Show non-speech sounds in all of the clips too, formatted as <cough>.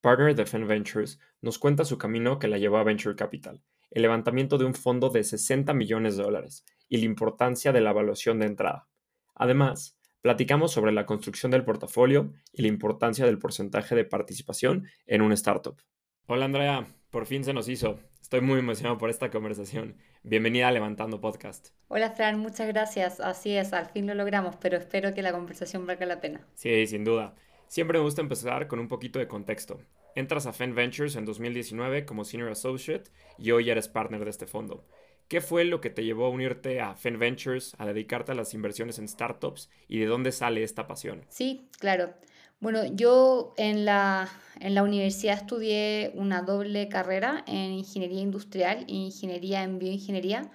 partner de Fen Ventures, nos cuenta su camino que la llevó a Venture Capital, el levantamiento de un fondo de 60 millones de dólares y la importancia de la evaluación de entrada. Además, platicamos sobre la construcción del portafolio y la importancia del porcentaje de participación en una startup. Hola Andrea, por fin se nos hizo. Estoy muy emocionado por esta conversación. Bienvenida a Levantando Podcast. Hola Fran, muchas gracias. Así es, al fin lo logramos, pero espero que la conversación valga la pena. Sí, sin duda. Siempre me gusta empezar con un poquito de contexto. Entras a Fen Ventures en 2019 como Senior Associate y hoy eres partner de este fondo. ¿Qué fue lo que te llevó a unirte a Fen Ventures, a dedicarte a las inversiones en startups y de dónde sale esta pasión? Sí, claro. Bueno, yo en la, en la universidad estudié una doble carrera en ingeniería industrial e ingeniería en bioingeniería.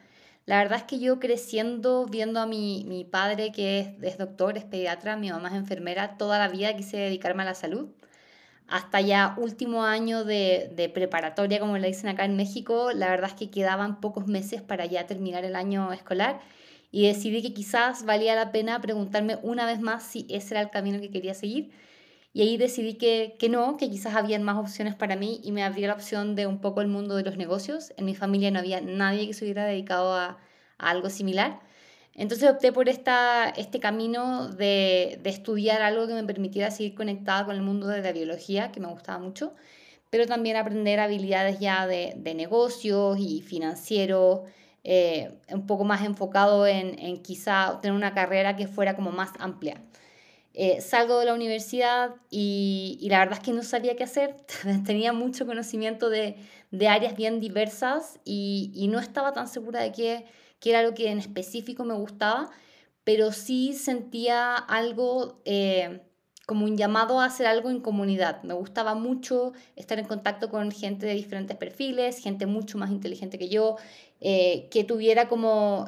La verdad es que yo creciendo, viendo a mi, mi padre que es, doctor, es pediatra, mi mamá es enfermera, toda la vida quise dedicarme a la salud. Hasta ya último año de, de preparatoria, como le dicen acá en México, la verdad es que quedaban pocos meses para ya terminar el año escolar y decidí que quizás valía la pena preguntarme una vez más si ese era el camino que quería seguir. Y ahí decidí que, que no, que quizás habían más opciones para mí y me abrí la opción de un poco el mundo de los negocios. En mi familia no había nadie que se hubiera dedicado a, a algo similar. Entonces opté por esta, este camino de, de, estudiar algo que me permitiera seguir conectada con el mundo de la biología, que me gustaba mucho, pero también aprender habilidades ya de, de negocios y financieros, eh, un poco más enfocado en, en quizá tener una carrera que fuera como más amplia. Eh, salgo de la universidad y, y, la verdad es que no sabía qué hacer, <laughs> tenía mucho conocimiento de, de áreas bien diversas y, y, no estaba tan segura de qué, era lo que en específico me gustaba, pero sí sentía algo eh, como un llamado a hacer algo en comunidad. Me gustaba mucho estar en contacto con gente de diferentes perfiles, gente mucho más inteligente que yo, eh, que tuviera como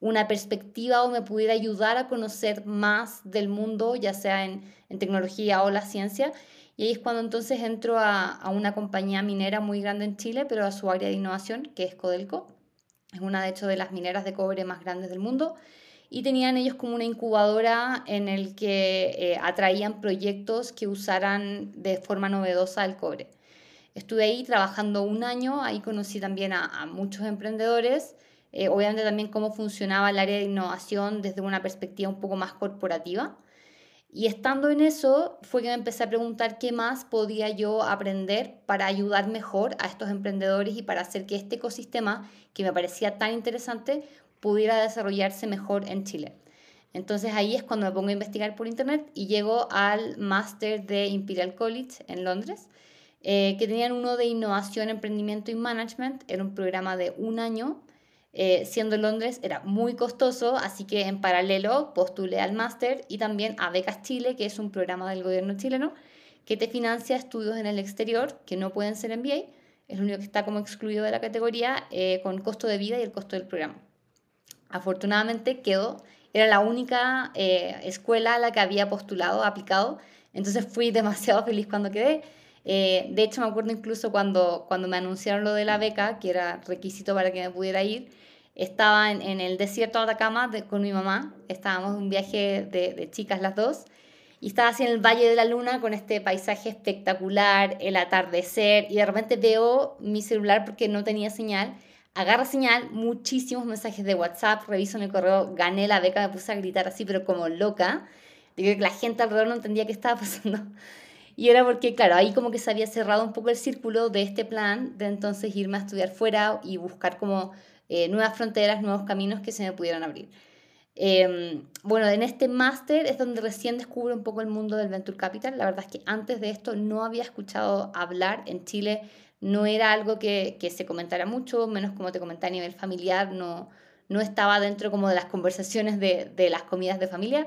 una perspectiva o me pudiera ayudar a conocer más del mundo, ya sea en, tecnología o la ciencia. Y ahí es cuando entonces entro a, una compañía minera muy grande en Chile, pero a su área de innovación, que es Codelco. Es una, de hecho, de las mineras de cobre más grandes del mundo. Y tenían ellos como una incubadora en el que eh, atraían proyectos que usaran de forma novedosa el cobre. Estuve ahí trabajando un año, ahí conocí también a, a muchos emprendedores eh, obviamente también cómo funcionaba el área de innovación desde una perspectiva un poco más corporativa. Y estando en eso fue que me empecé a preguntar qué más podía yo aprender para ayudar mejor a estos emprendedores y para hacer que este ecosistema, que me parecía tan interesante, pudiera desarrollarse mejor en Chile. Entonces ahí es cuando me pongo a investigar por internet y llego al máster de Imperial College en Londres, eh, que tenían uno de innovación, emprendimiento y management. Era un programa de un año eh, siendo en Londres era muy costoso, así que en paralelo postulé al máster y también a Becas Chile, que es un programa del gobierno chileno que te financia estudios en el exterior que no pueden ser MBA, es lo único que está como excluido de la categoría eh, con costo de vida y el costo del programa. Afortunadamente quedó, era la única eh, escuela a la que había postulado, aplicado, entonces fui <laughs> demasiado feliz cuando quedé. De hecho, me acuerdo incluso cuando, cuando me anunciaron lo de la beca, que era requisito para que me pudiera ir, estaba en, el desierto de Atacama con mi mamá, estábamos en un viaje de, chicas las dos, y estaba así en el Valle de la Luna con este paisaje espectacular, el atardecer, y de repente veo mi celular porque no tenía señal, agarra señal, muchísimos mensajes de WhatsApp, reviso en el correo, gané la beca, me puse a gritar así, pero como loca, digo que la gente alrededor no entendía qué estaba <laughs> pasando. Y era porque, claro, ahí como que se había cerrado un poco el círculo de este plan de entonces irme a estudiar fuera y buscar como eh, nuevas fronteras, nuevos caminos que se me pudieran abrir. Em, bueno, en este máster es donde recién descubro un poco el mundo del Venture Capital. La verdad es que antes de esto no había escuchado hablar en Chile, no era algo que, que se comentara mucho, menos como te comenté a nivel familiar, no, no estaba dentro como de las conversaciones de, de las comidas de familia.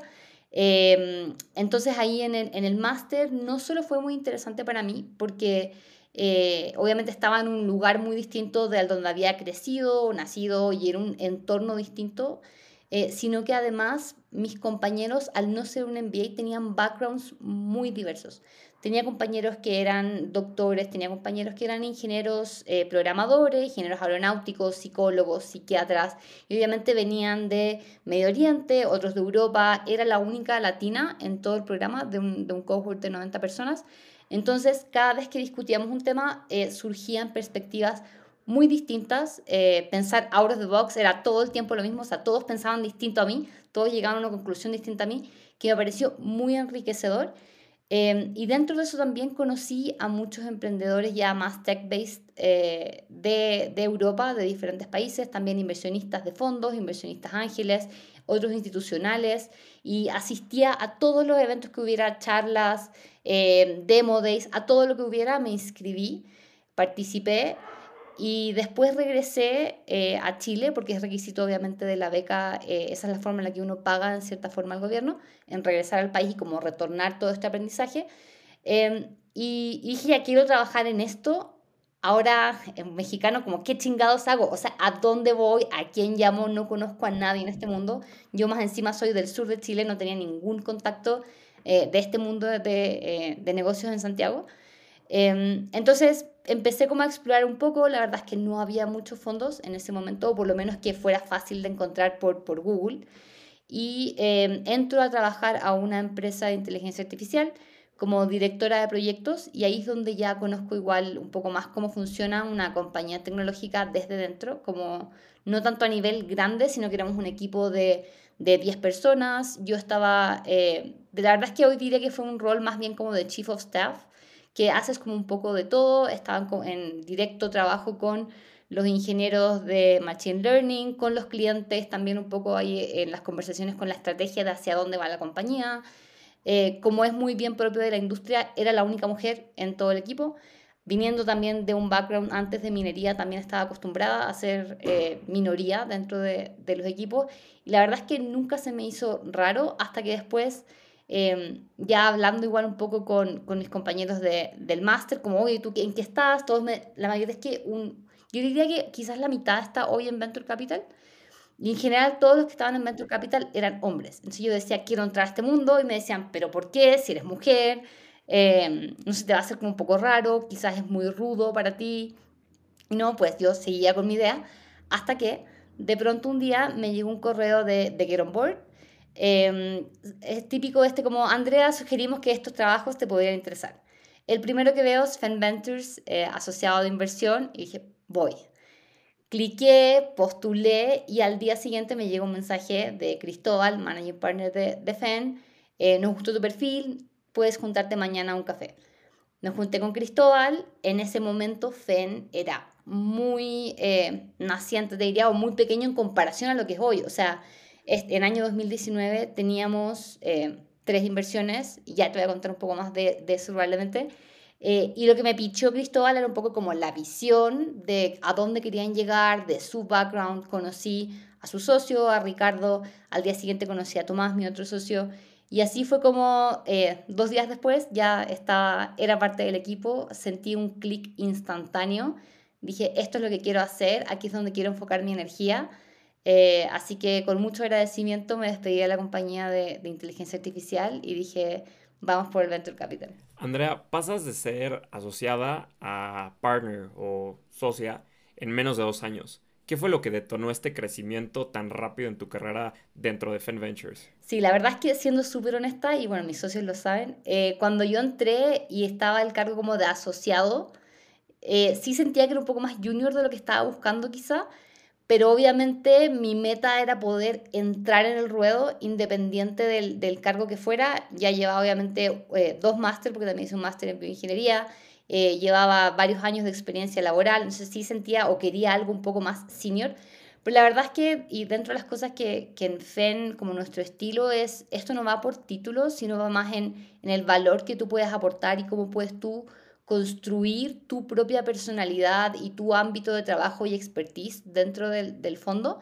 Em, entonces ahí en el, en el máster no solo fue muy interesante para mí, porque eh, obviamente estaba en un lugar muy distinto de donde había crecido, nacido y en un entorno distinto, eh, sino que además mis compañeros, al no ser un MBA, tenían backgrounds muy diversos. Tenía compañeros que eran doctores, tenía compañeros que eran ingenieros eh, programadores, ingenieros aeronáuticos, psicólogos, psiquiatras, y obviamente venían de Medio Oriente, otros de Europa. Era la única latina en todo el programa de un, de un cohort de 90 personas. Entonces, cada vez que discutíamos un tema, eh, surgían perspectivas muy distintas. Eh, pensar out of the box era todo el tiempo lo mismo, o sea, todos pensaban distinto a mí, todos llegaban a una conclusión distinta a mí, que me pareció muy enriquecedor Em, y dentro de eso también conocí a muchos emprendedores ya más tech-based eh, de, de, Europa, de diferentes países, también inversionistas de fondos, inversionistas ángeles, otros institucionales, y asistía a todos los eventos que hubiera, charlas, eh, demo days, a todo lo que hubiera, me inscribí, participé y después regresé eh, a Chile, porque es requisito obviamente de la beca, eh, esa es la forma en la que uno paga en cierta forma al gobierno, en regresar al país y como retornar todo este aprendizaje. Em, y, dije, ya quiero trabajar en esto. Ahora, en mexicano, como, ¿qué chingados hago? O sea, ¿a dónde voy? ¿A quién llamo? No conozco a nadie en este mundo. Yo más encima soy del sur de Chile, no tenía ningún contacto eh, de este mundo de, de negocios en Santiago. Em, entonces empecé como a explorar un poco, la verdad es que no había muchos fondos en ese momento, o por lo menos que fuera fácil de encontrar por, por Google. Y em, entro a trabajar a una empresa de inteligencia artificial como directora de proyectos y ahí es donde ya conozco igual un poco más cómo funciona una compañía tecnológica desde dentro, como no tanto a nivel grande, sino que éramos un equipo de, de 10 personas. Yo estaba, eh, la verdad es que hoy diría que fue un rol más bien como de chief of staff, que haces como un poco de todo, estaban en directo trabajo con los ingenieros de Machine Learning, con los clientes, también un poco ahí en las conversaciones con la estrategia de hacia dónde va la compañía. Eh, como es muy bien propio de la industria, era la única mujer en todo el equipo. Viniendo también de un background antes de minería, también estaba acostumbrada a ser eh, minoría dentro de, de los equipos. Y la verdad es que nunca se me hizo raro hasta que después Em, ya hablando igual un poco con, con mis compañeros de, del máster, como, oye, ¿tú en qué estás? Todos me, la mayoría es que un, yo diría que quizás la mitad está hoy en Venture Capital. Y en general todos los que estaban en Venture Capital eran hombres. Entonces yo decía, quiero entrar a este mundo y me decían, pero ¿por qué? Si eres mujer, eh, no sé, te va a hacer como un poco raro, quizás es muy rudo para ti. Y no, pues yo seguía con mi idea hasta que de pronto un día me llegó un correo de, de Get On Board Em, es típico este como, Andrea, sugerimos que estos trabajos te podrían interesar. El primero que veo es Fan Ventures, eh, asociado de inversión, y dije, voy. Cliqué, postulé y al día siguiente me llegó un mensaje de Cristóbal, manager partner de, FEN, eh, nos gustó tu perfil, puedes juntarte mañana a un café. Me junté con Cristóbal, en ese momento FEN era muy eh, naciente, te diría, o muy pequeño en comparación a lo que es hoy. O sea, en año 2019 teníamos eh, tres inversiones, ya te voy a contar un poco más de, de eso probablemente. Eh, y lo que me pichó Cristóbal era un poco como la visión de a dónde querían llegar, de su background. Conocí a su socio, a Ricardo, al día siguiente conocí a Tomás, mi otro socio, y así fue como eh, dos días después ya estaba, era parte del equipo, sentí un clic instantáneo, dije, esto es lo que quiero hacer, aquí es donde quiero enfocar mi energía. Eh, así que con mucho agradecimiento me despedí de la compañía de, de, inteligencia artificial y dije, vamos por el Venture Capital. Andrea, pasas de ser asociada a partner o socia en menos de dos años. ¿Qué fue lo que detonó este crecimiento tan rápido en tu carrera dentro de Fen Ventures? Sí, la verdad es que siendo súper honesta, y bueno, mis socios lo saben, eh, cuando yo entré y estaba el cargo como de asociado, eh, sí sentía que era un poco más junior de lo que estaba buscando quizá, pero obviamente mi meta era poder entrar en el ruedo independiente del, del cargo que fuera. Ya llevaba obviamente eh, dos másteres, porque también hice un máster en bioingeniería, eh, llevaba varios años de experiencia laboral, entonces sí sentía o quería algo un poco más senior. Pero la verdad es que, y dentro de las cosas que, que en FEN, como nuestro estilo, es, esto no va por títulos, sino va más en, en el valor que tú puedes aportar y cómo puedes tú construir tu propia personalidad y tu ámbito de trabajo y expertise dentro del, del fondo.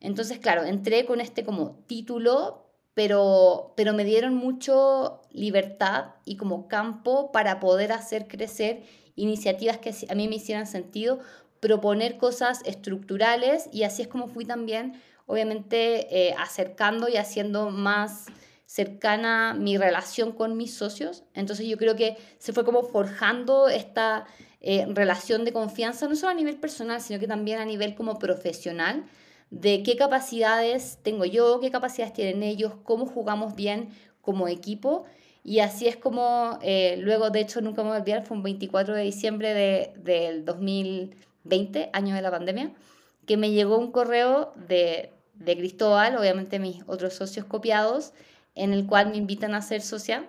Entonces, claro, entré con este como título, pero, pero me dieron mucho libertad y como campo para poder hacer crecer iniciativas que a mí me hicieran sentido, proponer cosas estructurales y así es como fui también, obviamente, eh, acercando y haciendo más cercana mi relación con mis socios. Entonces yo creo que se fue como forjando esta eh, relación de confianza, no solo a nivel personal, sino que también a nivel como profesional, de qué capacidades tengo yo, qué capacidades tienen ellos, cómo jugamos bien como equipo. Y así es como eh, luego, de hecho, nunca me voy a olvidar, fue un 24 de diciembre de, del 2020, año de la pandemia, que me llegó un correo de, de Cristóbal, obviamente mis otros socios copiados, en el cual me invitan a ser socia.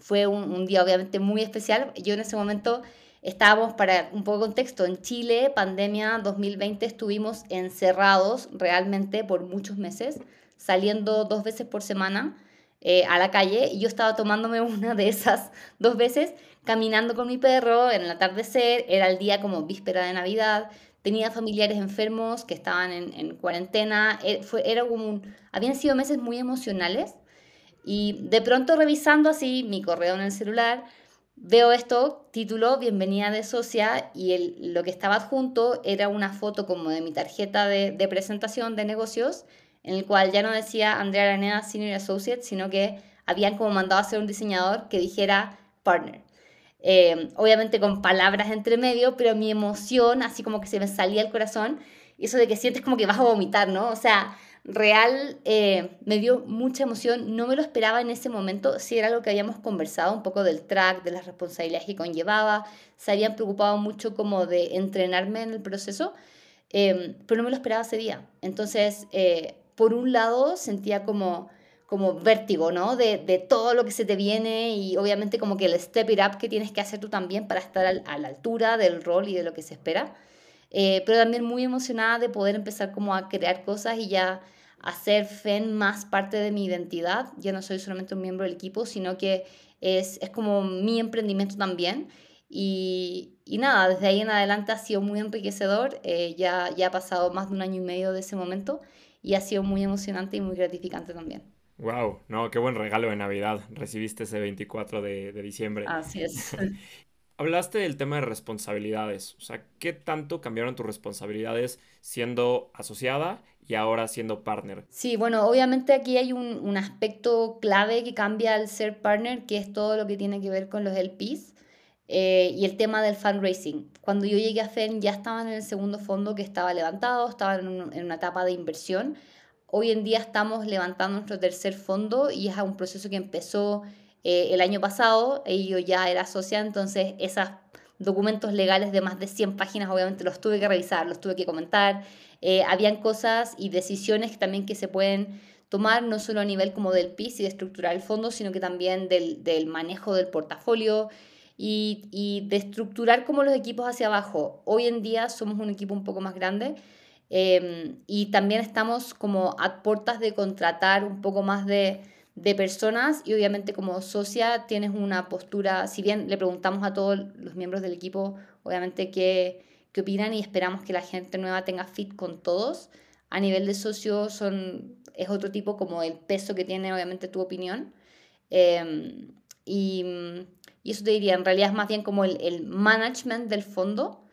Fue un, un día obviamente muy especial. Yo en ese momento estábamos, para un poco de contexto, en Chile, pandemia 2020, estuvimos encerrados realmente por muchos meses, saliendo dos veces por semana eh, a la calle y yo estaba tomándome <laughs> una de esas dos veces, caminando con mi perro en el atardecer, era el día como víspera de Navidad, tenía familiares enfermos que estaban en, en cuarentena, eh, fue, era como un, habían sido meses muy emocionales y de pronto revisando así mi correo en el celular, veo esto, título, bienvenida de socia, y el, lo que estaba adjunto era una foto como de mi tarjeta de, de presentación de negocios, en el cual ya no decía Andrea Araneda Senior Associate, sino que habían como mandado a hacer un diseñador que dijera partner. Eh, obviamente con palabras entre medio, pero mi emoción, así como que se me salía el corazón, eso de que sientes como que vas a vomitar, ¿no? O sea, real eh, me dio mucha emoción, no me lo esperaba en ese momento, si era lo que habíamos conversado, un poco del track, de las responsabilidades que conllevaba, se habían preocupado mucho como de entrenarme en el proceso, eh, pero no me lo esperaba ese día. Entonces, eh, por un lado, sentía como como vértigo, ¿no? De, de, todo lo que se te viene y obviamente como que el step it up que tienes que hacer tú también para estar a la altura del rol y de lo que se espera. Eh, pero también muy emocionada de poder empezar como a crear cosas y ya hacer FEN más parte de mi identidad. Ya no soy solamente un miembro del equipo, sino que es, es como mi emprendimiento también. Y, y, nada, desde ahí en adelante ha sido muy enriquecedor. Eh, ya, ya ha pasado más de un año y medio de ese momento y ha sido muy emocionante y muy gratificante también. Wow, no, qué buen regalo de Navidad recibiste ese 24 de, de diciembre. Así es. <laughs> <laughs> Hablaste del tema de responsabilidades, o sea, ¿qué tanto cambiaron tus responsabilidades siendo asociada y ahora siendo partner? Sí, bueno, obviamente aquí hay un, aspecto clave que cambia al ser partner, que es todo lo que tiene que ver con los LPs eh, y el tema del fundraising. Cuando yo llegué a FEN ya estaban en el segundo fondo que estaba levantado, estaban en una etapa de inversión. Hoy en día estamos levantando nuestro tercer fondo y es un proceso que empezó eh, el año pasado yo ya era socia, entonces esos documentos legales de más de 100 páginas obviamente los tuve que revisar, los tuve que comentar. Eh, habían cosas y decisiones también que se pueden tomar no solo a nivel como del PIS y de estructurar el fondo, sino que también del, del manejo del portafolio y, y, de estructurar como los equipos hacia abajo. Hoy en día somos un equipo un poco más grande eh, y también estamos como a puertas de contratar un poco más de de personas y obviamente como socia tienes una postura, si bien le preguntamos a todos los miembros del equipo, obviamente qué, qué opinan y esperamos que la gente nueva tenga fit con todos, a nivel de socio son, es otro tipo como el peso que tiene obviamente tu opinión. Em, y, y, eso te diría, en realidad es más bien como el, el management del fondo,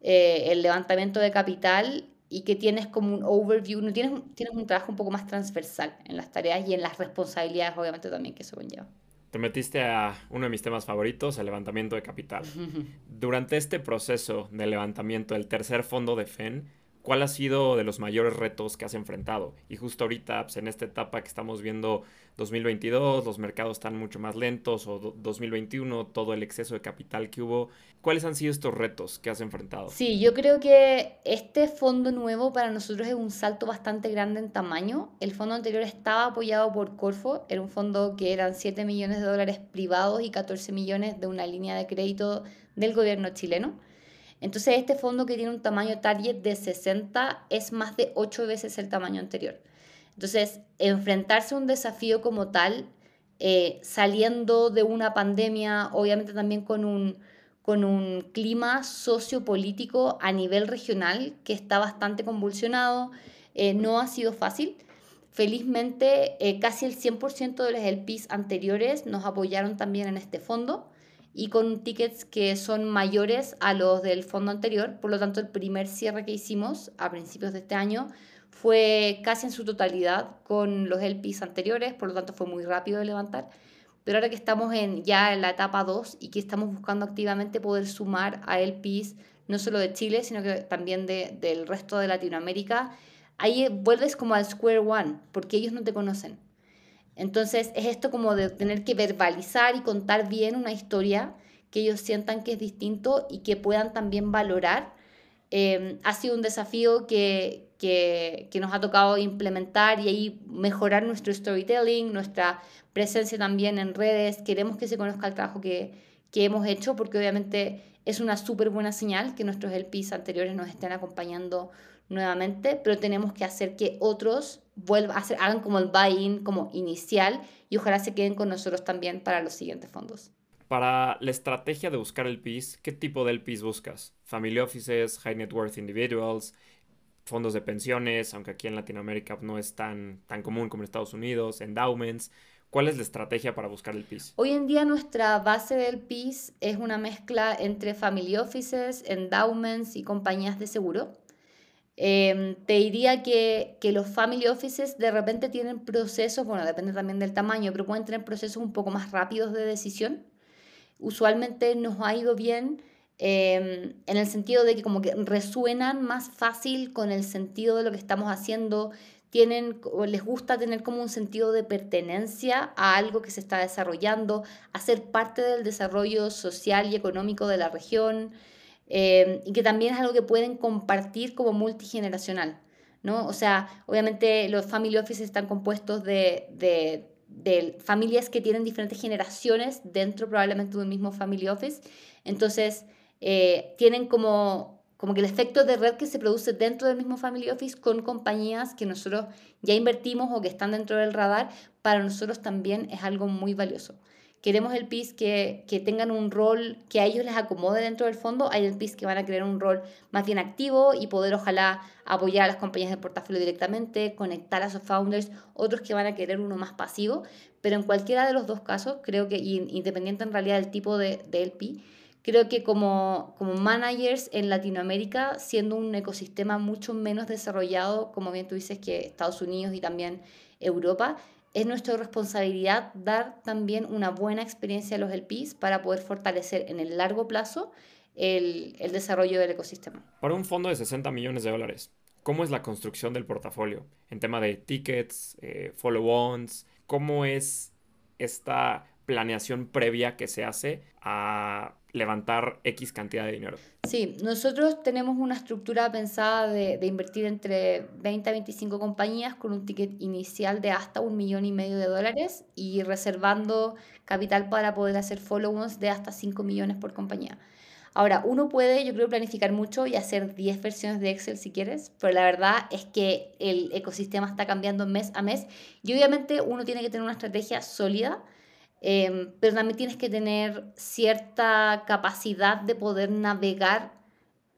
eh, el levantamiento de capital y que tienes como un overview, no tienes, tienes un trabajo un poco más transversal en las tareas y en las responsabilidades, obviamente, también que eso conlleva. Te metiste a uno de mis temas favoritos, el levantamiento de capital. <laughs> Durante este proceso de levantamiento del tercer fondo de FEN, ¿cuál ha sido de los mayores retos que has enfrentado? Y justo ahorita, pues, en esta etapa que estamos viendo 2022, los mercados están mucho más lentos, o 2021, todo el exceso de capital que hubo. ¿Cuáles han sido estos retos que has enfrentado? Sí, yo creo que este fondo nuevo para nosotros es un salto bastante grande en tamaño. El fondo anterior estaba apoyado por Corfo, era un fondo que eran 7 millones de dólares privados y 14 millones de una línea de crédito del gobierno chileno. Entonces este fondo que tiene un tamaño target de 60 es más de 8 veces el tamaño anterior. Entonces, enfrentarse a un desafío como tal, eh, saliendo de una pandemia, obviamente también con un, con un clima sociopolítico a nivel regional que está bastante convulsionado, eh, no ha sido fácil, Felizmente, eh, casi el 100% de los LPs anteriores nos apoyaron también en este fondo y con tickets que son mayores a los del fondo anterior. Por lo tanto, el primer cierre que hicimos a principios de este año fue casi en su totalidad con los LPs anteriores, por lo tanto fue muy rápido de levantar. Pero ahora que estamos en, ya en la etapa 2 y que estamos buscando activamente poder sumar a LPs no solo de Chile, sino que también de, del resto de Latinoamérica, ahí vuelves como al square one, porque ellos no te conocen. Entonces es esto como de tener que verbalizar y contar bien una historia que ellos sientan que es distinto y que puedan también valorar. Eh, ha sido un desafío que, que, que, nos ha tocado implementar y ahí mejorar nuestro storytelling, nuestra presencia también en redes. Queremos que se conozca el trabajo que, que hemos hecho porque obviamente es una súper buena señal que nuestros LPs anteriores nos estén acompañando nuevamente, pero tenemos que hacer que otros vuelvan a hacer, hagan como el buy-in como inicial y ojalá se queden con nosotros también para los siguientes fondos. Para la estrategia de buscar el PIS, ¿qué tipo de LPs buscas? Family offices, high net worth individuals, fondos de pensiones, aunque aquí en Latinoamérica no es tan, tan común como en Estados Unidos, endowments. ¿Cuál es la estrategia para buscar el PIS? Hoy en día nuestra base del PIS es una mezcla entre family offices, endowments y compañías de seguro. Eh, te diría que, que, los family offices de repente tienen procesos, bueno, depende también del tamaño, pero pueden tener procesos un poco más rápidos de decisión. Usualmente nos ha ido bien eh, en el sentido de que como que resuenan más fácil con el sentido de lo que estamos haciendo, tienen o les gusta tener como un sentido de pertenencia a algo que se está desarrollando, a ser parte del desarrollo social y económico de la región. Eh, y que también es algo que pueden compartir como multigeneracional, ¿no? O sea, obviamente los family offices están compuestos de, de, de familias que tienen diferentes generaciones dentro probablemente de un mismo family office, entonces eh, tienen como, como que el efecto de red que se produce dentro del mismo family office con compañías que nosotros ya invertimos o que están dentro del radar, para nosotros también es algo muy valioso. Queremos el PIS que, que tengan un rol que a ellos les acomode dentro del fondo. Hay el PIS que van a querer un rol más bien activo y poder ojalá apoyar a las compañías de portafolio directamente, conectar a sus founders, otros que van a querer uno más pasivo. Pero en cualquiera de los dos casos, creo que independiente en realidad del tipo de, de LP, creo que como, como managers en Latinoamérica, siendo un ecosistema mucho menos desarrollado, como bien tú dices, que Estados Unidos y también Europa, es nuestra responsabilidad dar también una buena experiencia a los LPs para poder fortalecer en el largo plazo el, el, desarrollo del ecosistema. Para un fondo de 60 millones de dólares, ¿cómo es la construcción del portafolio? En tema de tickets, eh, follow-ons, ¿cómo es esta planeación previa que se hace a levantar X cantidad de dinero. Sí, nosotros tenemos una estructura pensada de, de, invertir entre 20 a 25 compañías con un ticket inicial de hasta un millón y medio de dólares y reservando capital para poder hacer follow-ons de hasta 5 millones por compañía. Ahora, uno puede, yo creo, planificar mucho y hacer 10 versiones de Excel si quieres, pero la verdad es que el ecosistema está cambiando mes a mes y obviamente uno tiene que tener una estrategia sólida eh, pero también tienes que tener cierta capacidad de poder navegar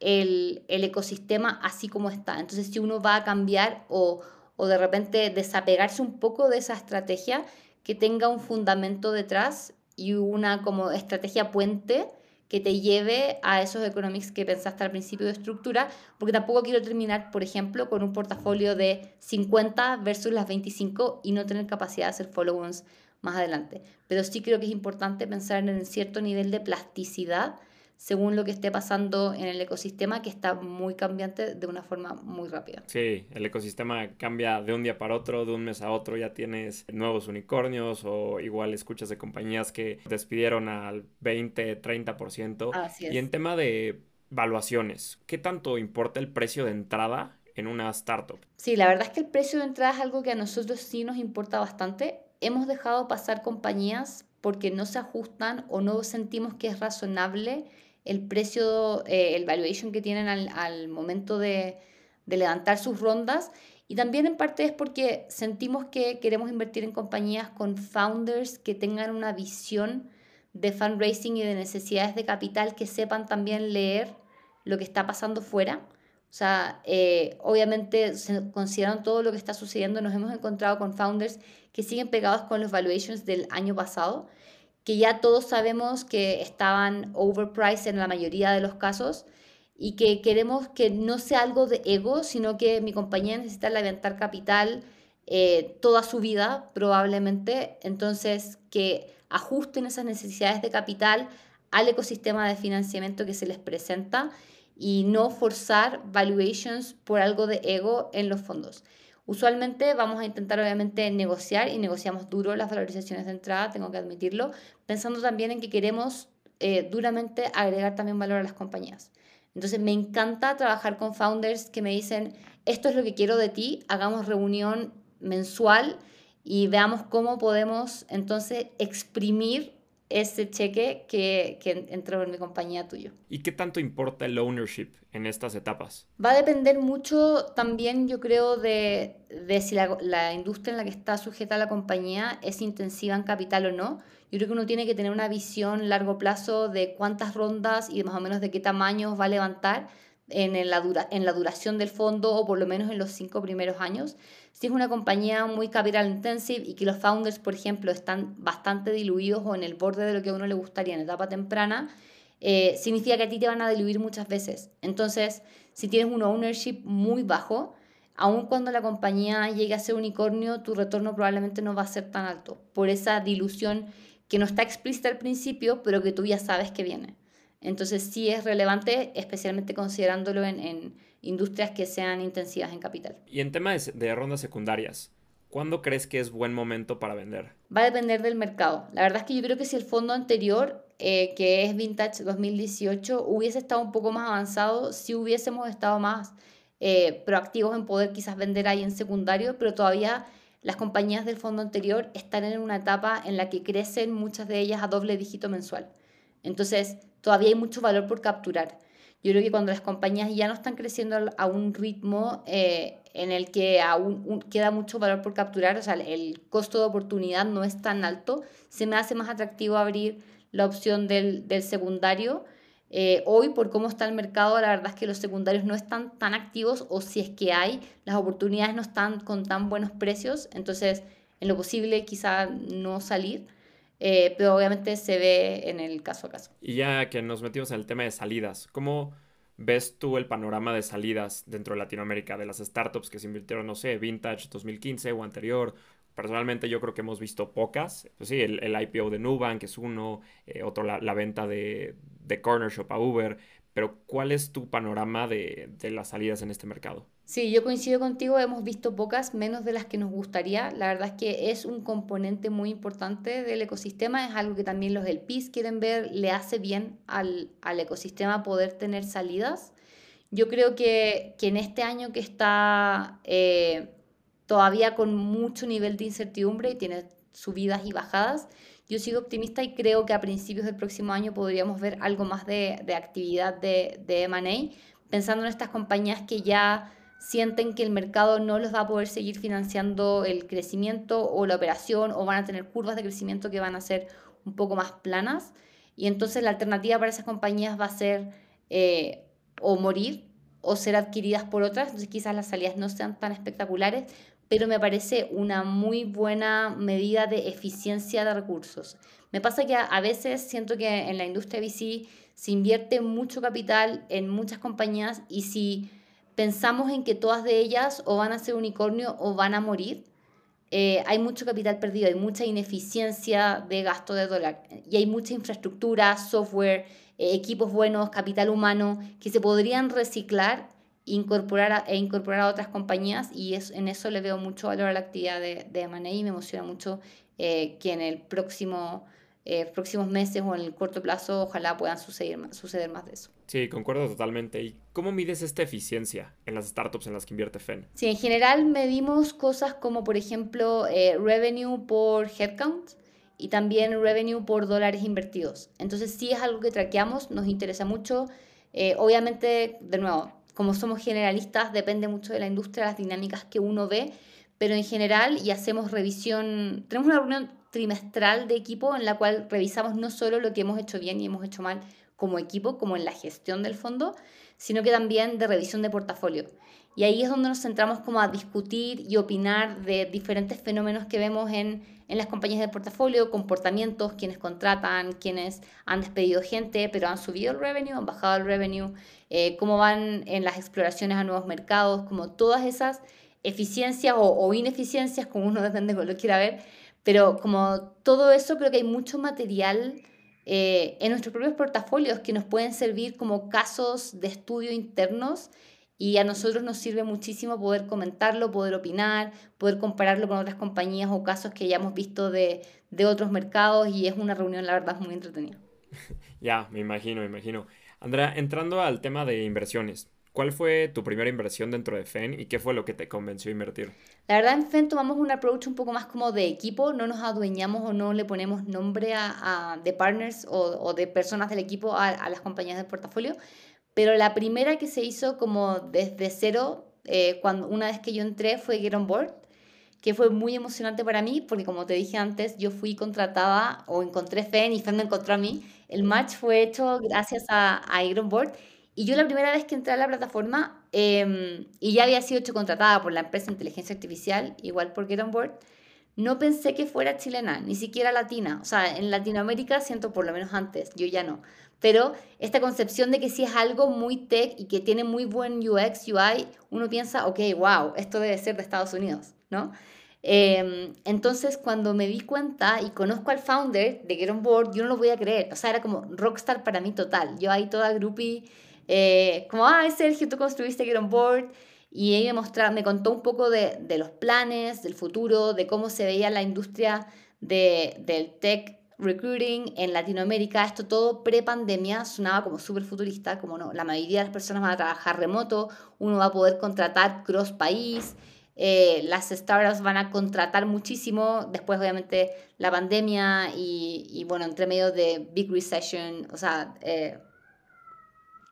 el, el, ecosistema así como está. Entonces, si uno va a cambiar o, o de repente desapegarse un poco de esa estrategia, que tenga un fundamento detrás y una como estrategia puente que te lleve a esos economics que pensaste al principio de estructura, porque tampoco quiero terminar, por ejemplo, con un portafolio de 50 versus las 25 y no tener capacidad de hacer follow-ons más adelante. Pero sí creo que es importante pensar en cierto nivel de plasticidad según lo que esté pasando en el ecosistema, que está muy cambiante de una forma muy rápida. Sí, el ecosistema cambia de un día para otro, de un mes a otro, ya tienes nuevos unicornios o igual escuchas de compañías que despidieron al 20, 30%. Así es. Y en tema de valuaciones, ¿qué tanto importa el precio de entrada en una startup? Sí, la verdad es que el precio de entrada es algo que a nosotros sí nos importa bastante hemos dejado pasar compañías porque no se ajustan o no sentimos que es razonable el precio, eh, el valuation que tienen al, momento de, levantar sus rondas. Y también en parte es porque sentimos que queremos invertir en compañías con founders que tengan una visión de fundraising y de necesidades de capital, que sepan también leer lo que está pasando fuera O sea, eh, obviamente considerando todo lo que está sucediendo, nos hemos encontrado con founders que siguen pegados con los valuations del año pasado, que ya todos sabemos que estaban overpriced en la mayoría de los casos y que queremos que no sea algo de ego, sino que mi compañía necesita levantar capital eh, toda su vida probablemente, entonces que ajusten esas necesidades de capital al ecosistema de financiamiento que se les presenta y no forzar valuations por algo de ego en los fondos. Usualmente vamos a intentar obviamente negociar y negociamos duro las valorizaciones de entrada, tengo que admitirlo, pensando también en que queremos eh, duramente agregar también valor a las compañías. Entonces me encanta trabajar con founders que me dicen, esto es lo que quiero de ti, hagamos reunión mensual y veamos cómo podemos entonces exprimir ese cheque que, que entró en mi compañía tuyo. ¿Y qué tanto importa el ownership en estas etapas? Va a depender mucho también, yo creo, de, de si la, la, industria en la que está sujeta la compañía es intensiva en capital o no. Yo creo que uno tiene que tener una visión largo plazo de cuántas rondas y más o menos de qué tamaño va a levantar en la, dura, en la duración del fondo o por lo menos en los cinco primeros años. Si es una compañía muy capital intensive y que los founders, por ejemplo, están bastante diluidos o en el borde de lo que a uno le gustaría en etapa temprana, eh, significa que a ti te van a diluir muchas veces. Entonces, si tienes un ownership muy bajo, aun cuando la compañía llegue a ser unicornio, tu retorno probablemente no va a ser tan alto por esa dilución que no está explícita al principio, pero que tú ya sabes que viene. Entonces sí es relevante, especialmente considerándolo en, industrias que sean intensivas en capital. Y en temas de rondas secundarias, ¿cuándo crees que es buen momento para vender? Va a depender del mercado. La verdad es que yo creo que si el fondo anterior, eh, que es Vintage 2018, hubiese estado un poco más avanzado, si hubiésemos estado más eh, proactivos en poder quizás vender ahí en secundario, pero todavía las compañías del fondo anterior están en una etapa en la que crecen muchas de ellas a doble dígito mensual. Entonces, todavía hay mucho valor por capturar. Yo creo que cuando las compañías ya no están creciendo a un ritmo eh, en el que aún queda mucho valor por capturar, o sea, el costo de oportunidad no es tan alto, se me hace más atractivo abrir la opción del, secundario. Eh, hoy, por cómo está el mercado, la verdad es que los secundarios no están tan activos o si es que hay, las oportunidades no están con tan buenos precios, entonces en lo posible quizá no salir. Eh, pero obviamente se ve en el caso a caso. Y ya que nos metimos en el tema de salidas, ¿cómo ves tú el panorama de salidas dentro de Latinoamérica de las startups que se invirtieron, no sé, Vintage 2015 o anterior? Personalmente yo creo que hemos visto pocas. Pues sí, el, IPO de Nubank es uno, eh, otro la, venta de, de Corner Shop a Uber, pero ¿cuál es tu panorama de, las salidas en este mercado? Sí, yo coincido contigo, hemos visto pocas, menos de las que nos gustaría. La verdad es que es un componente muy importante del ecosistema, es algo que también los del PIS quieren ver, le hace bien al, al ecosistema poder tener salidas. Yo creo que, que en este año que está eh, todavía con mucho nivel de incertidumbre y tiene subidas y bajadas, yo sigo optimista y creo que a principios del próximo año podríamos ver algo más de, de actividad de, de M&A, pensando en estas compañías que ya sienten que el mercado no les va a poder seguir financiando el crecimiento o la operación o van a tener curvas de crecimiento que van a ser un poco más planas. Y entonces la alternativa para esas compañías va a ser eh, o morir o ser adquiridas por otras. Entonces quizás las salidas no sean tan espectaculares, pero me parece una muy buena medida de eficiencia de recursos. Me pasa que a, veces siento que en la industria VC se invierte mucho capital en muchas compañías y si pensamos en que todas de ellas o van a ser unicornio o van a morir, eh, hay mucho capital perdido, hay mucha ineficiencia de gasto de dólar y hay mucha infraestructura, software, eh, equipos buenos, capital humano que se podrían reciclar incorporar e incorporar a otras compañías y es, en eso le veo mucho valor a la actividad de, de M&A y me emociona mucho eh, que en el próximo eh, próximos meses o en el corto plazo ojalá puedan suceder, suceder más de eso. Sí, concuerdo totalmente. ¿Y cómo mides esta eficiencia en las startups en las que invierte FEN? Sí, en general medimos cosas como por ejemplo eh, revenue por headcount y también revenue por dólares invertidos. Entonces sí es algo que traqueamos, nos interesa mucho. obviamente, de nuevo, como somos generalistas, depende mucho de la industria, las dinámicas que uno ve, pero en general y hacemos revisión, tenemos una reunión trimestral de equipo en la cual revisamos no solo lo que hemos hecho bien y hemos hecho mal como equipo, como en la gestión del fondo, sino que también de revisión de portafolio. Y ahí es donde nos centramos como a discutir y opinar de diferentes fenómenos que vemos en, en las compañías de portafolio, comportamientos, quienes contratan, quienes han despedido gente, pero han subido el revenue, han bajado el revenue, eh, cómo van en las exploraciones a nuevos mercados, como todas esas eficiencias o, ineficiencias, como uno <laughs> depende de lo quiera ver, pero como todo eso creo que hay mucho material eh, en nuestros propios portafolios que nos pueden servir como casos de estudio internos y a nosotros nos sirve muchísimo poder comentarlo, poder opinar, poder compararlo con otras compañías o casos que ya hemos visto de, de otros mercados y es una reunión, la verdad, muy entretenida. <laughs> Ya, me imagino, me imagino. Andrea, entrando al tema de inversiones, ¿Cuál fue tu primera inversión dentro de FEN y qué fue lo que te convenció a invertir? La verdad en FEN tomamos un approach un poco más como de equipo, no nos adueñamos o no le ponemos nombre a, de partners o, de personas del equipo a, las compañías de portafolio, pero la primera que se hizo como desde cero, eh, cuando, una vez que yo entré, fue Get On Board, que fue muy emocionante para mí, porque como te dije antes, yo fui contratada o encontré FEN y FEN me encontró a mí. El match fue hecho gracias a, a Get On Board y yo la primera vez que entré a la plataforma, em, y ya había sido hecho contratada por la empresa de inteligencia artificial, igual por Get On Board, no pensé que fuera chilena, ni siquiera latina. O sea, en Latinoamérica siento por lo menos antes, yo ya no. Pero esta concepción de que si es algo muy tech y que tiene muy buen UX, UI, uno piensa, ok, wow, esto debe ser de Estados Unidos, ¿no? Em, entonces, cuando me di cuenta y conozco al founder de Get On Board, yo no lo voy a creer. O sea, era como rockstar para mí total. Yo ahí toda groupie eh, como, ah, Sergio, tú construiste Get On Board. Y ella me, me contó un poco de, de, los planes, del futuro, de cómo se veía la industria de, del tech recruiting en Latinoamérica. Esto todo pre-pandemia sonaba como súper futurista, como no, la mayoría de las personas van a trabajar remoto, uno va a poder contratar cross-país. Eh, las startups van a contratar muchísimo, después obviamente la pandemia y, y bueno, entre medio de Big Recession, o sea, eh,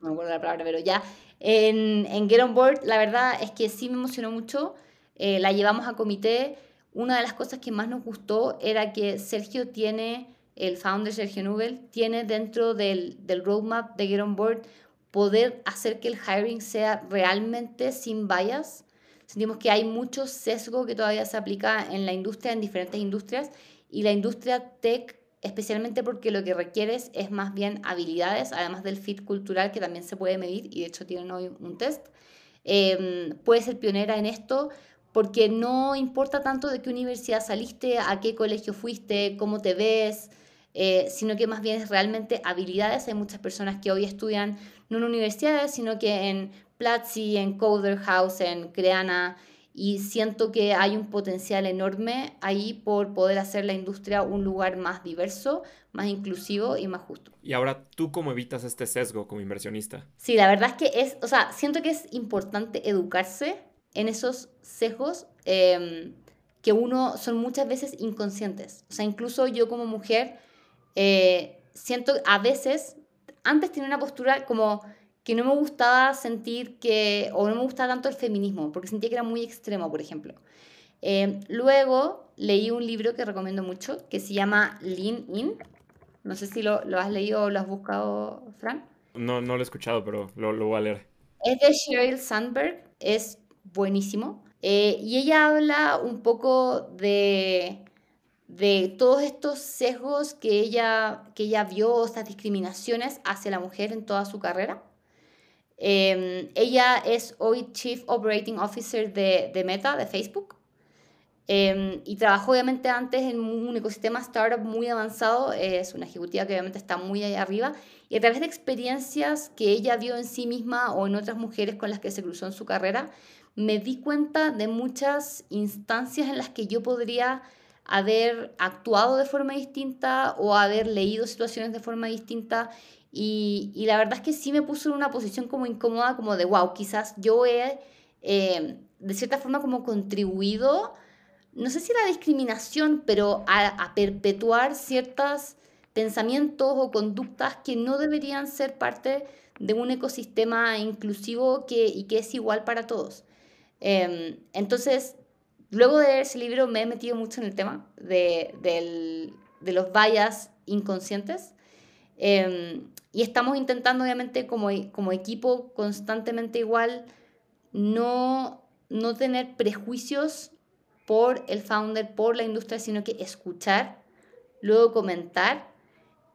no me acuerdo la palabra, pero ya. En, en Get On Board, la verdad es que sí me emocionó mucho. Eh, la llevamos a comité. Una de las cosas que más nos gustó era que Sergio tiene, el founder Sergio Nubel, tiene dentro del, del roadmap de Get On Board poder hacer que el hiring sea realmente sin bias. Sentimos que hay mucho sesgo que todavía se aplica en la industria, en diferentes industrias, y la industria tech especialmente porque lo que requieres es más bien habilidades, además del fit cultural que también se puede medir y de hecho tienen hoy un test. Eh, puedes ser pionera en esto porque no importa tanto de qué universidad saliste, a qué colegio fuiste, cómo te ves, eh, sino que más bien es realmente habilidades. Hay muchas personas que hoy estudian no en universidades, sino que en Platzi, en Coder House, en Creana, y siento que hay un potencial enorme ahí por poder hacer la industria un lugar más diverso, más inclusivo y más justo. Y ahora, ¿tú cómo evitas este sesgo como inversionista? Sí, la verdad es que es, o sea, siento que es importante educarse en esos sesgos em, que uno son muchas veces inconscientes. O sea, incluso yo como mujer eh, siento a veces, antes tenía una postura como que no me gustaba sentir que, o no me gustaba tanto el feminismo, porque sentía que era muy extremo, por ejemplo. Eh, luego leí un libro que recomiendo mucho, que se llama Lean In. No sé si lo, lo has leído o lo has buscado, Fran. No, no lo he escuchado, pero lo, lo voy a leer. Es de Sheryl Sandberg, es buenísimo. Eh, y ella habla un poco de, de todos estos sesgos que ella, que ella vio, estas discriminaciones hacia la mujer en toda su carrera. Em, ella es hoy Chief Operating Officer de, de Meta, de Facebook. Em, y trabajó obviamente antes en un ecosistema startup muy avanzado. Es una ejecutiva que obviamente está muy allá arriba. Y a través de experiencias que ella vio en sí misma o en otras mujeres con las que se cruzó en su carrera, me di cuenta de muchas instancias en las que yo podría haber actuado de forma distinta o haber leído situaciones de forma distinta y, y, la verdad es que sí me puso en una posición como incómoda, como de, wow, quizás yo he, eh, de cierta forma, como contribuido, no sé si la discriminación, pero a, a, perpetuar ciertos pensamientos o conductas que no deberían ser parte de un ecosistema inclusivo que, y que es igual para todos. Eh, entonces, luego de leer ese libro me he metido mucho en el tema de, del, de los vallas inconscientes Em, y estamos intentando, obviamente, como, como equipo, constantemente igual, no, no tener prejuicios por el founder, por la industria, sino que escuchar, luego comentar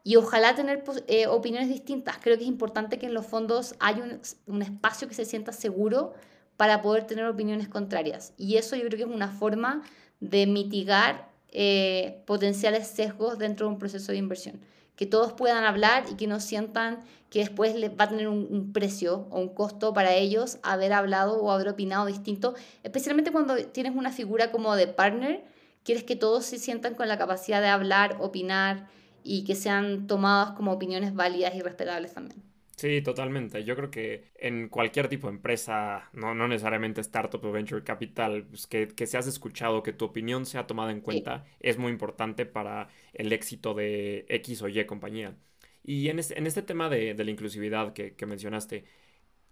y ojalá tener eh, opiniones distintas. Creo que es importante que en los fondos haya un, un, espacio que se sienta seguro para poder tener opiniones contrarias. Y eso yo creo que es una forma de mitigar eh, potenciales sesgos dentro de un proceso de inversión. Que todos puedan hablar y que no sientan que después les va a tener un, un, precio o un costo para ellos haber hablado o haber opinado distinto, especialmente cuando tienes una figura como de partner, quieres que todos se sientan con la capacidad de hablar, opinar y que sean tomadas como opiniones válidas y respetables también. Sí, totalmente. Yo creo que en cualquier tipo de empresa, no, no necesariamente startup o venture capital, pues que, que seas escuchado, que tu opinión sea tomada en cuenta, es muy importante para el éxito de X o Y compañía. Y en este, en este tema de, de la inclusividad que, que mencionaste,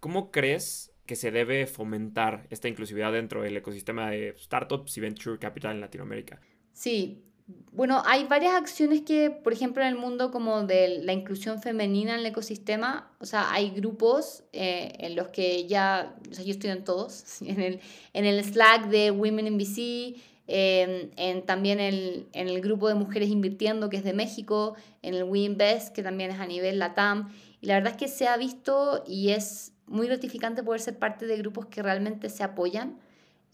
¿cómo crees que se debe fomentar esta inclusividad dentro del ecosistema de startups y venture capital en Latinoamérica? Sí, bueno, hay varias acciones que, por ejemplo, en el mundo como de la inclusión femenina en el ecosistema, o sea, hay grupos eh, en los que ya, o sea, yo estoy en todos, <laughs> en el, en el Slack de Women in eh, en, también el, en el grupo de Mujeres Invirtiendo, que es de México, en el WeInvest, que también es a nivel LATAM, y la verdad es que se ha visto y es muy gratificante poder ser parte de grupos que realmente se apoyan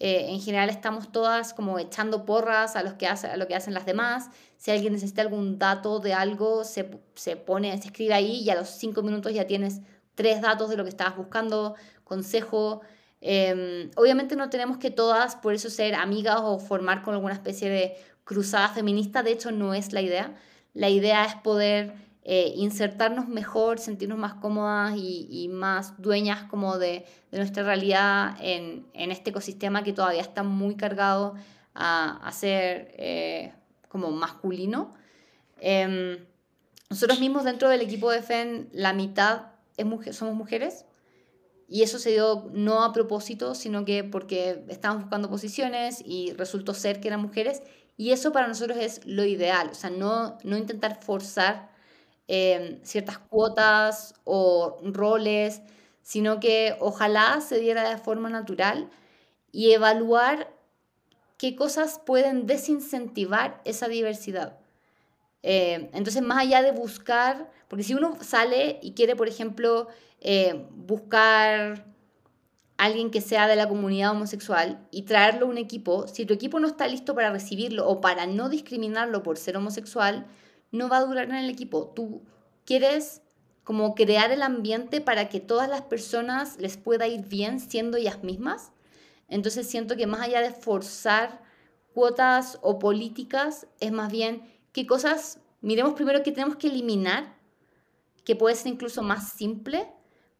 eh, en general estamos todas como echando porras a, los que lo que hacen las demás. Si alguien necesita algún dato de algo, se, se pone, se escribe ahí y a los cinco minutos ya tienes tres datos de lo que estabas buscando, consejo. Em, obviamente no tenemos que todas por eso ser amigas o formar con alguna especie de cruzada feminista, de hecho no es la idea. La idea es poder eh, insertarnos mejor, sentirnos más cómodas y, más dueñas como de, nuestra realidad en, este ecosistema que todavía está muy cargado a, ser eh, como masculino. Em, nosotros mismos dentro del equipo de FEN, la mitad es somos mujeres. Y eso se dio no a propósito, sino que porque estábamos buscando posiciones y resultó ser que eran mujeres. Y eso para nosotros es lo ideal, o sea, no intentar forzar Em, ciertas cuotas o roles, sino que ojalá se diera de forma natural y evaluar qué cosas pueden desincentivar esa diversidad. Em, entonces, más allá de buscar, porque si uno sale y quiere, por ejemplo, eh, buscar alguien que sea de la comunidad homosexual y traerlo a un equipo, si tu equipo no está listo para recibirlo o para no discriminarlo por ser homosexual, no va a durar en el equipo. Tú quieres como crear el ambiente para que todas las personas les pueda ir bien siendo ellas mismas. Entonces siento que más allá de forzar cuotas o políticas, es más bien qué cosas, miremos primero qué tenemos que eliminar, que puede ser incluso más simple,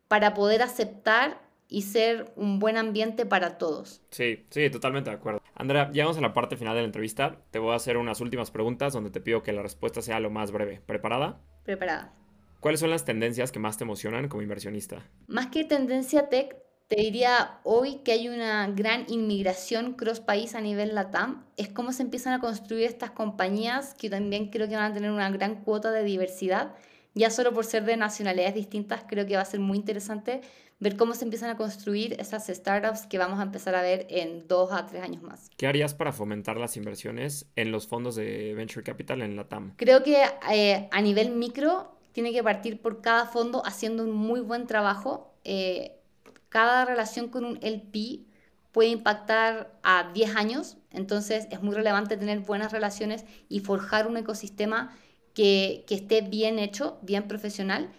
para poder aceptar y ser un buen ambiente para todos. Sí, sí, totalmente de acuerdo. Andrea, llegamos a la parte final de la entrevista. Te voy a hacer unas últimas preguntas donde te pido que la respuesta sea lo más breve. ¿Preparada? Preparada. ¿Cuáles son las tendencias que más te emocionan como inversionista? Más que tendencia tech, te diría hoy que hay una gran inmigración cross país a nivel LATAM. Es cómo se empiezan a construir estas compañías que también creo que van a tener una gran cuota de diversidad. Ya solo por ser de nacionalidades distintas, creo que va a ser muy interesante ver cómo se empiezan a construir esas startups que vamos a empezar a ver en dos a tres años más. ¿Qué harías para fomentar las inversiones en los fondos de Venture Capital en la TAM? Creo que eh, a nivel micro tiene que partir por cada fondo haciendo un muy buen trabajo. Eh, cada relación con un LP puede impactar a 10 años, entonces es muy relevante tener buenas relaciones y forjar un ecosistema que, que esté bien hecho, bien profesional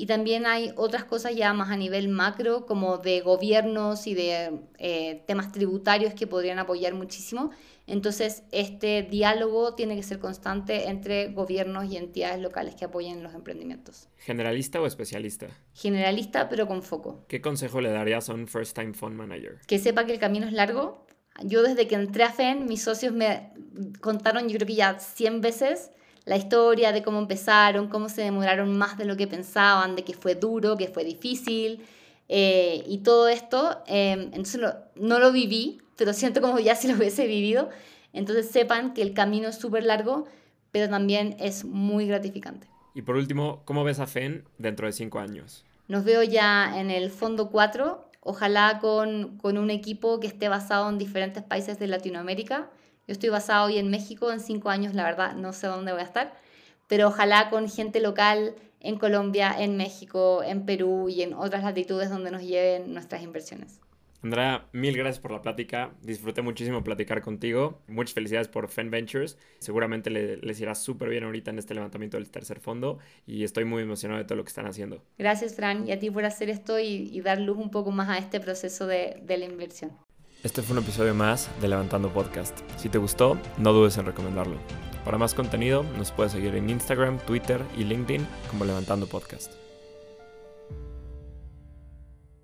y también hay otras cosas ya más a nivel macro, como de gobiernos y de eh, temas tributarios que podrían apoyar muchísimo. Entonces, este diálogo tiene que ser constante entre gobiernos y entidades locales que apoyen los emprendimientos. ¿Generalista o especialista? Generalista, pero con foco. ¿Qué consejo le darías a un first time fund manager? Que sepa que el camino es largo. Yo desde que entré a FEN, mis socios me contaron, yo creo que ya 100 veces, la historia de cómo empezaron, cómo se demoraron más de lo que pensaban, de que fue duro, que fue difícil eh, y todo esto. Em, entonces no lo viví, pero siento como ya si lo hubiese vivido. Entonces sepan que el camino es súper largo, pero también es muy gratificante. Y por último, ¿cómo ves a FEN dentro de cinco años? Nos veo ya en el fondo 4, ojalá con, con un equipo que esté basado en diferentes países de Latinoamérica. Yo estoy basado hoy en México, en cinco años la verdad no sé dónde voy a estar, pero ojalá con gente local en Colombia, en México, en Perú y en otras latitudes donde nos lleven nuestras inversiones. Andrea, mil gracias por la plática. Disfruté muchísimo platicar contigo. Muchas felicidades por Fen Ventures. Seguramente les irá súper bien ahorita en este levantamiento del tercer fondo y estoy muy emocionado de todo lo que están haciendo. Gracias, Fran, y a ti por hacer esto y, dar luz un poco más a este proceso de, de la inversión. Este fue un episodio más de Levantando Podcast. Si te gustó, no dudes en recomendarlo. Para más contenido, nos puedes seguir en Instagram, Twitter y LinkedIn como Levantando Podcast.